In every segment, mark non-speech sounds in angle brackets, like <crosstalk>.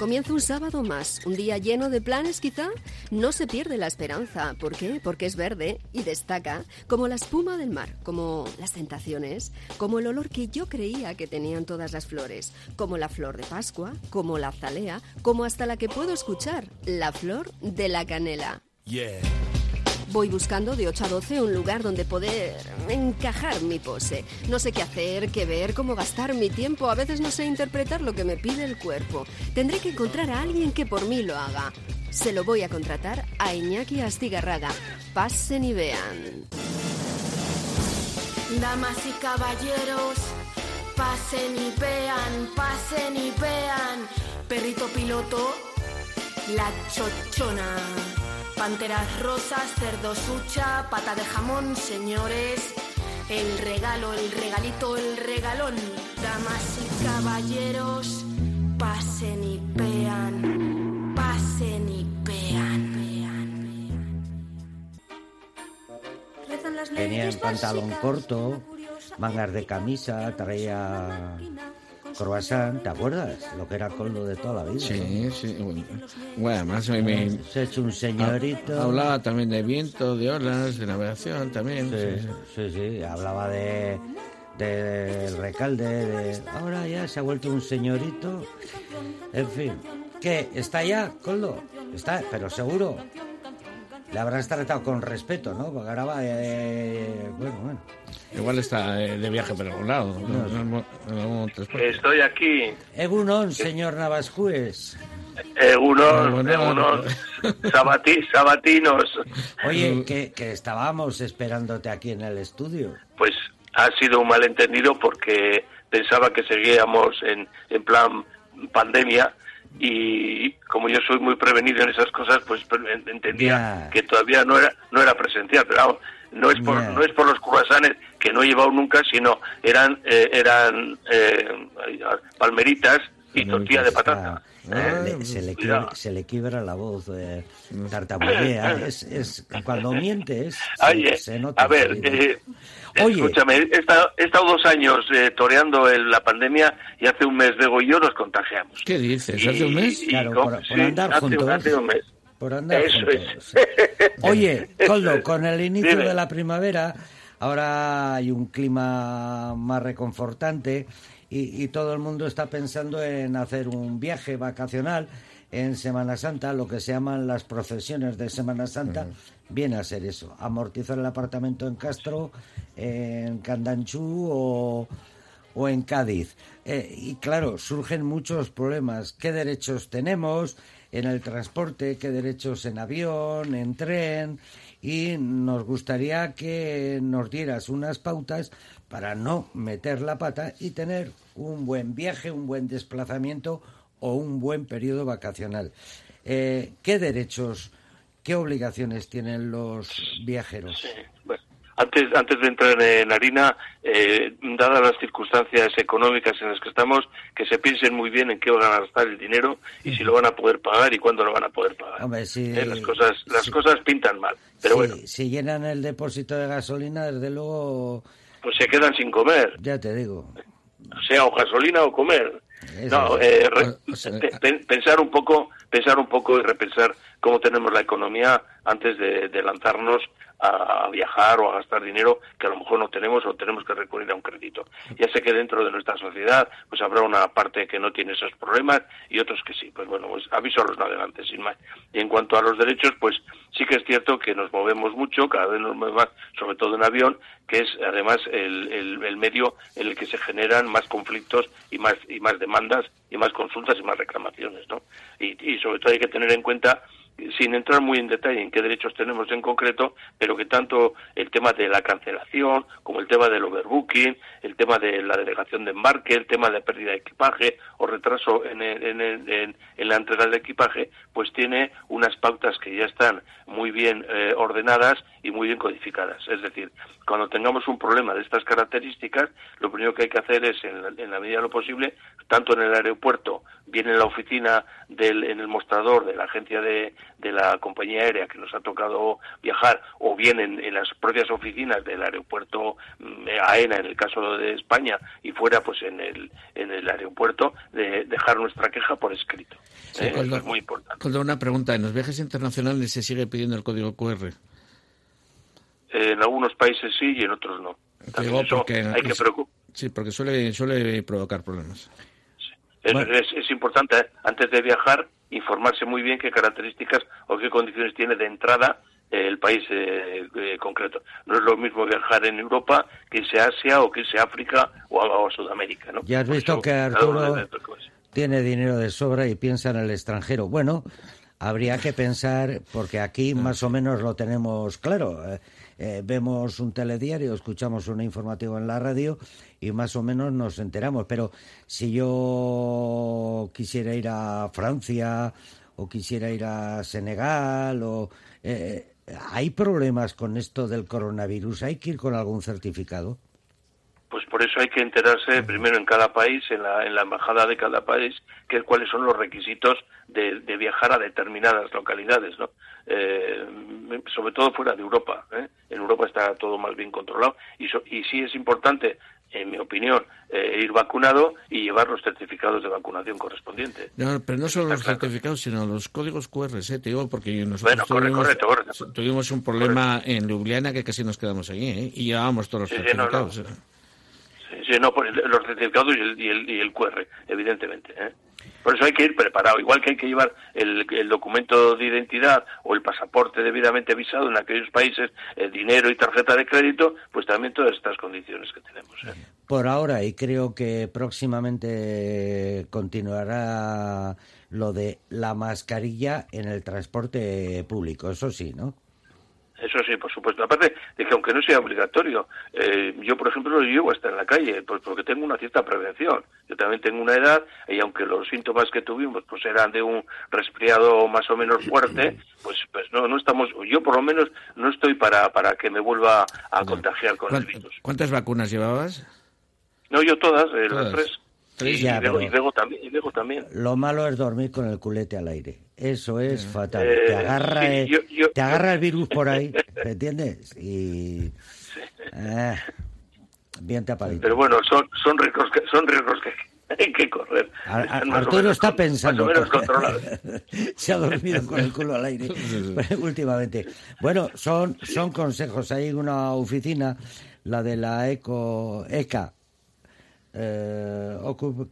Comienza un sábado más, un día lleno de planes quizá. No se pierde la esperanza. ¿Por qué? Porque es verde y destaca como la espuma del mar, como las tentaciones, como el olor que yo creía que tenían todas las flores, como la flor de Pascua, como la azalea, como hasta la que puedo escuchar, la flor de la canela. Yeah. Voy buscando de 8 a 12 un lugar donde poder encajar mi pose. No sé qué hacer, qué ver, cómo gastar mi tiempo. A veces no sé interpretar lo que me pide el cuerpo. Tendré que encontrar a alguien que por mí lo haga. Se lo voy a contratar a Iñaki Astigarraga. Pasen y vean. Damas y caballeros, pasen y vean, pasen y vean. Perrito piloto, la chochona. Panteras rosas, cerdo sucha, pata de jamón, señores. El regalo, el regalito, el regalón. Damas y caballeros, pasen y vean, pasen y vean. Tenía pantalón corto, mangas de camisa, traía croissant, ¿te acuerdas? Lo que era coldo de toda la vida. Sí, sí. Bueno, además me, Se ha hecho un señorito. Hablaba también de viento, de olas, de navegación también. Sí, sí, sí. Hablaba de del recalde, de... Ahora ya se ha vuelto un señorito. En fin. ¿Qué? ¿Está ya, Coldo? Está, pero seguro. Le habrás tratado con respeto, ¿no? Porque ahora va... Eh, bueno, bueno. Igual está eh, de viaje por algún lado. Estoy aquí. Egunon, señor Navascues. Egunon, Egunon. Sabati, sabatinos. Oye, que, que estábamos esperándote aquí en el estudio. Pues ha sido un malentendido porque pensaba que seguíamos en, en plan pandemia y como yo soy muy prevenido en esas cosas, pues entendía que todavía no era no era presencial, pero no es por no es por los croissants que no he llevado nunca, sino eran eh, eran eh, palmeritas y tortilla de patata. Ah, se, le quiebra, se le quiebra la voz, eh, tartamudea. <laughs> es, es, cuando mientes, se, nota. A ver, eh, escúchame, he estado, he estado, dos años eh, toreando en la pandemia y hace un mes Bego y yo nos contagiamos. ¿Qué dices? ¿Hace un mes? claro, por, por, andar hace, juntos. Hace un mes. Por andar Eso juntos. es. <laughs> Oye, Coldo, con el inicio Dime. de la primavera, ahora hay un clima más reconfortante y, y, todo el mundo está pensando en hacer un viaje vacacional en Semana Santa, lo que se llaman las procesiones de Semana Santa, uh -huh. viene a ser eso, amortizar el apartamento en Castro, en Candanchú o, o en Cádiz. Eh, y claro, surgen muchos problemas. ¿Qué derechos tenemos en el transporte? ¿Qué derechos en avión, en tren? Y nos gustaría que nos dieras unas pautas para no meter la pata y tener un buen viaje, un buen desplazamiento o un buen periodo vacacional. Eh, ¿Qué derechos, qué obligaciones tienen los viajeros? Antes, antes de entrar en harina, eh, dadas las circunstancias económicas en las que estamos, que se piensen muy bien en qué van a gastar el dinero y si lo van a poder pagar y cuándo lo van a poder pagar. Hombre, si, eh, las cosas, las si, cosas pintan mal, pero si, bueno. Si llenan el depósito de gasolina, desde luego... Pues se quedan sin comer. Ya te digo. Sea o gasolina o comer. No, eh, re, pensar un poco, pensar un poco y repensar cómo tenemos la economía antes de, de, lanzarnos a viajar o a gastar dinero que a lo mejor no tenemos o tenemos que recurrir a un crédito. Ya sé que dentro de nuestra sociedad pues habrá una parte que no tiene esos problemas y otros que sí. Pues bueno, pues aviso a los navegantes sin más. Y en cuanto a los derechos, pues sí que es cierto que nos movemos mucho, cada vez nos movemos más, sobre todo en avión, que es además el, el, medio en el que se generan más conflictos y más y más demandas y más consultas y más reclamaciones, ¿no? Y, y sobre todo hay que tener en cuenta sin entrar muy en detalle en qué derechos tenemos en concreto, pero que tanto el tema de la cancelación, como el tema del overbooking, el tema de la delegación de embarque, el tema de pérdida de equipaje o retraso en, el, en, el, en, en la entrega del equipaje, pues tiene unas pautas que ya están muy bien eh, ordenadas y muy bien codificadas. Es decir, cuando tengamos un problema de estas características, lo primero que hay que hacer es, en la, en la medida de lo posible, tanto en el aeropuerto, bien en la oficina, del, en el mostrador de la agencia de, de la compañía aérea que nos ha tocado viajar o bien en, las propias oficinas del aeropuerto mm, AENA en el caso de España y fuera pues en el, en el aeropuerto de dejar nuestra queja por escrito. Eh, es muy importante. una pregunta, ¿en los viajes internacionales se sigue pidiendo el código QR? En algunos países sí y en otros no. hay que Sí, porque suele, suele provocar problemas. Es, importante, ¿eh? antes de viajar, informarse muy bien qué características o qué condiciones tiene de entrada el país eh, eh, concreto. No es lo mismo viajar en Europa que irse a Asia o que irse a África o a, Sudamérica. ¿no? Ya has visto que Arturo tiene dinero de sobra y piensa en el extranjero. Bueno, habría que pensar, porque aquí más o menos lo tenemos claro. Eh, vemos un telediario, escuchamos un informativo en la radio y más o menos nos enteramos. Pero si yo quisiera ir a Francia o quisiera ir a Senegal o... Eh, ¿Hay problemas con esto del coronavirus? ¿Hay que ir con algún certificado? Por eso hay que enterarse primero en cada país, en la, en la embajada de cada país, que, cuáles son los requisitos de, de viajar a determinadas localidades, ¿no? Eh, sobre todo fuera de Europa. ¿eh? En Europa está todo más bien controlado y, y sí es importante, en mi opinión, eh, ir vacunado y llevar los certificados de vacunación correspondientes. No, pero no solo los certificados, sino los códigos QR, ¿eh? te digo, porque nosotros tuvimos, un problema en Ljubljana que casi nos quedamos allí ¿eh? y llevábamos todos los certificados. Sí, no, los certificados y el, y el, y QR, evidentemente. ¿eh? Por eso hay que ir preparado, igual que hay que llevar el, documento de identidad o el pasaporte debidamente visado en aquellos países, el dinero y tarjeta de crédito, pues también todas estas condiciones que tenemos. ¿eh? Por ahora, y creo que próximamente continuará lo de la mascarilla en el transporte público, eso sí, ¿no? Eso sí, por supuesto. Aparte de que aunque no sea obligatorio, eh, yo por ejemplo lo llevo hasta en la calle, pues porque tengo una cierta prevención. Yo también tengo una edad y aunque los síntomas que tuvimos pues eran de un resfriado más o menos fuerte, <clears throat> pues pues no no estamos, yo por lo menos no estoy para para que me vuelva a contagiar con el virus. ¿Cuántas vacunas llevabas? No, yo todas, eh, las tres. Y, luego, también, y luego también. Lo malo es dormir con el culete al aire. Eso es fatal. te eh, agarra, el, te agarra el virus por ahí, ¿me entiendes? Y eh, bien tapadito. Pero bueno, son son riesgos que son riesgos que <laughs> hay que correr. Arturo está pensando. <laughs> Se ha dormido con el culo al aire <laughs> últimamente. Bueno, son son consejos. Hay una oficina, la de la Eco ECA eh,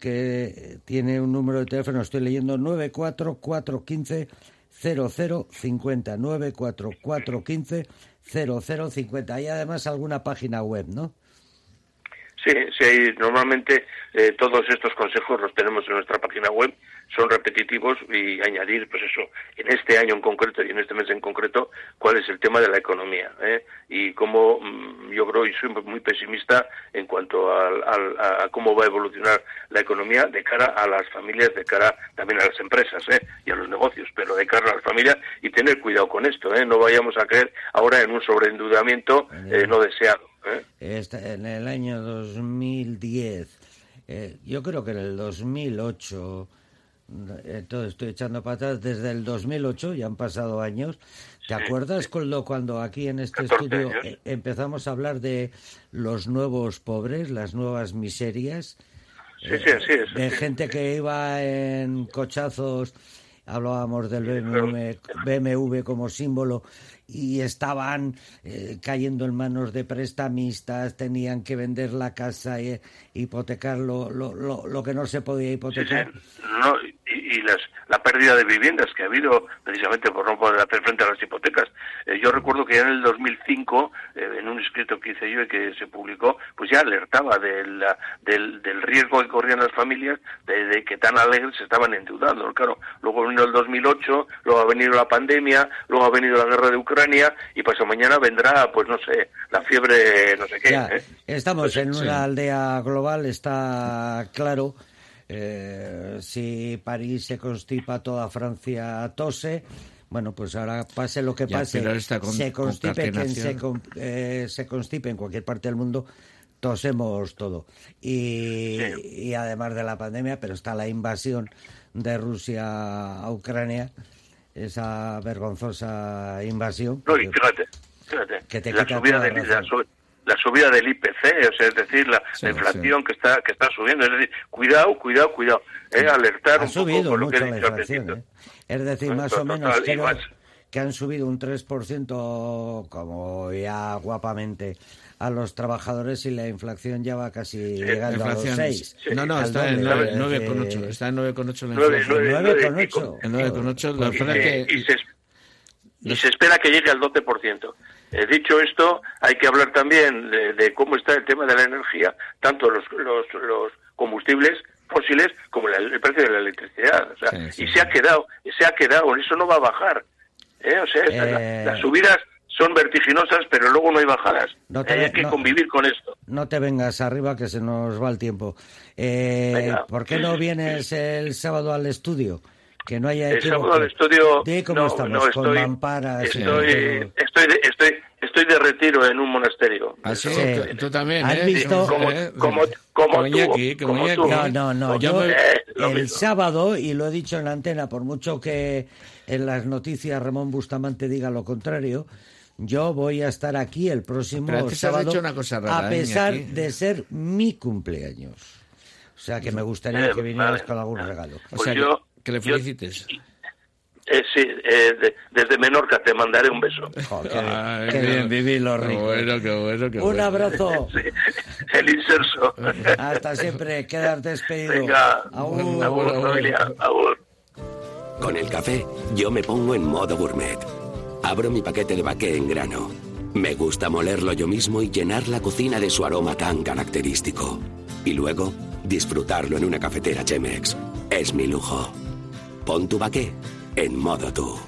que tiene un número de teléfono, estoy leyendo 94415 0050 94415 0050 hay además alguna página web, ¿no? Sí, sí, normalmente eh, todos estos consejos los tenemos en nuestra página web son repetitivos y añadir, pues eso, en este año en concreto y en este mes en concreto, cuál es el tema de la economía. ¿eh? Y cómo mm, yo creo y soy muy pesimista en cuanto a, cómo va a evolucionar la economía de cara a las familias, de cara también a las empresas ¿eh? y a los negocios, pero de cara a las familias y tener cuidado con esto. ¿eh? No vayamos a caer ahora en un sobreendeudamiento eh, no deseado. ¿eh? en el año 2010, eh, yo creo que en el 2008 entonces estoy echando patas desde el 2008, ya han pasado años. ¿Te acuerdas cuando, cuando aquí en este estudio eh, empezamos a hablar de los nuevos pobres, las nuevas miserias? Sí, sí, sí, de gente que iba en cochazos, hablábamos del BMW, BMW como símbolo y estaban eh, cayendo en manos de prestamistas, tenían que vender la casa e hipotecar lo, lo, lo, que no se podía hipotecar. No, y, las, la pérdida de viviendas que ha habido precisamente por no poder hacer frente a las hipotecas. Eh, yo recuerdo que ya en el 2005, eh, en un escrito que hice yo y que se publicó, pues ya alertaba del, del riesgo que corrían las familias de, que tan alegres se estaban endeudando. Claro, luego vino el 2008, luego ha venido la pandemia, luego ha venido la guerra de Ucrania y pasado mañana vendrá, pues no sé, la fiebre, no sé qué. ¿eh? Estamos pues en una aldea global, está claro eh, si París se constipa, toda Francia tose. Bueno, pues ahora pase lo que pase, se constipe quien se, eh, se constipe en cualquier parte del mundo, tosemos todo. Y, y, además de la pandemia, pero está la invasión de Rusia a Ucrania, esa vergonzosa invasión. No, y fíjate, fíjate, que te la, subida de, la, subida del IPC, o sea, es decir, la, inflación que está que está subiendo, es decir, cuidado, cuidado, cuidado, eh, alertar un subido poco mucho la inflación, ¿eh? Es decir, más o menos que han subido un 3% como ya guapamente a los trabajadores y la inflación ya va casi llegando a los 6. No, no, está en 9,8. Está en 9,8 la inflación. 9,8. 9,8. Y, se, y se espera que llegue al 12%. Eh, dicho esto, hay que hablar también de, cómo está el tema de la energía, tanto los, los, los combustibles fósiles como el precio de la electricidad. O sea, Y se ha quedado, se ha quedado, eso no va a bajar. ¿eh? O sea, eh, las subidas son vertiginosas, pero luego no hay bajadas. hay que convivir con esto. No te vengas arriba, que se nos va el tiempo. Eh, ¿Por qué no vienes el sábado al estudio? Que no haya El sábado al estudio... cómo estamos, estoy, con mamparas... Estoy, estoy, de, estoy, estoy de retiro en un monasterio. ¿Ah, sí? Tú también, ¿Has ¿eh? visto? Como, como, como, tú, como tú. No, no, no. Yo, el sábado, y lo he dicho en la antena, por mucho que en las noticias Ramón Bustamante diga lo contrario, yo voy a estar aquí el próximo sábado, a ¿eh, pesar de ser mi cumpleaños. O sea que me gustaría que vinieras con algún regalo. O pues sea, que, le felicites. Eh, sí, eh, desde Menorca te mandaré un beso. <laughs> qué, bien, viví lo rico. bueno, qué bueno, qué un abrazo. <laughs> el inserso. Hasta siempre, quedar despedido. Venga, agur, familia, agur. Con el café, yo me pongo en modo gourmet Abro mi paquete de baqué en grano. Me gusta molerlo yo mismo y llenar la cocina de su aroma tan característico. Y luego, disfrutarlo en una cafetera Chemex. Es mi lujo. Pon tu baqué en modo tú.